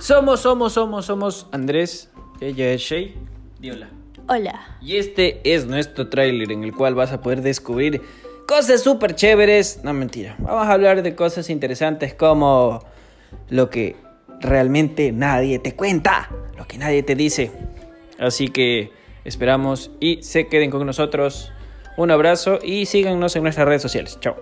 Somos, somos, somos, somos Andrés, ella es Shay, hola. Hola. Y este es nuestro tráiler en el cual vas a poder descubrir cosas súper chéveres. No, mentira. Vamos a hablar de cosas interesantes como lo que realmente nadie te cuenta, lo que nadie te dice. Así que esperamos y se queden con nosotros. Un abrazo y síganos en nuestras redes sociales. Chao.